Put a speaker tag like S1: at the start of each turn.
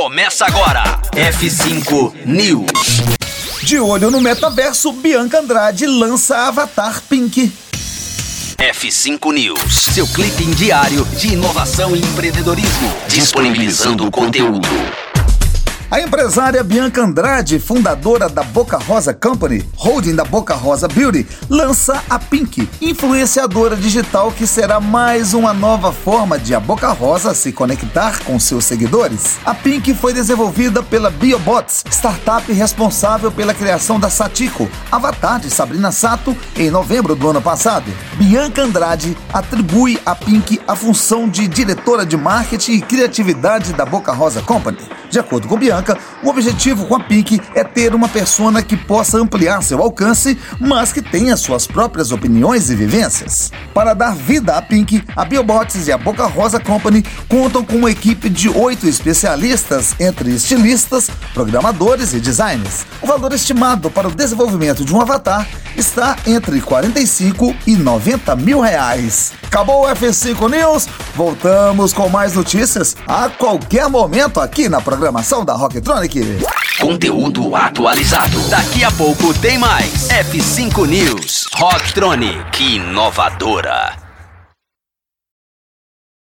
S1: Começa agora. F5 News.
S2: De olho no metaverso, Bianca Andrade lança Avatar Pink.
S1: F5 News, seu clipe diário de inovação e empreendedorismo, disponibilizando o conteúdo.
S2: A empresária Bianca Andrade, fundadora da Boca Rosa Company, holding da Boca Rosa Beauty, lança a Pink, influenciadora digital que será mais uma nova forma de a Boca Rosa se conectar com seus seguidores. A Pink foi desenvolvida pela Biobots, startup responsável pela criação da Satiko, avatar de Sabrina Sato, em novembro do ano passado. Bianca Andrade atribui a Pink a função de diretora de marketing e criatividade da Boca Rosa Company. De acordo com Bianca, o objetivo com a Pink é ter uma persona que possa ampliar seu alcance, mas que tenha suas próprias opiniões e vivências. Para dar vida à Pink, a Biobots e a Boca Rosa Company contam com uma equipe de oito especialistas, entre estilistas, programadores e designers. O valor estimado para o desenvolvimento de um avatar está entre 45 e 90 mil reais. Acabou o F5 News? Voltamos com mais notícias a qualquer momento aqui na programação da Rocktronic.
S1: Conteúdo atualizado. Daqui a pouco tem mais. F5 News. Rocktronic. Inovadora.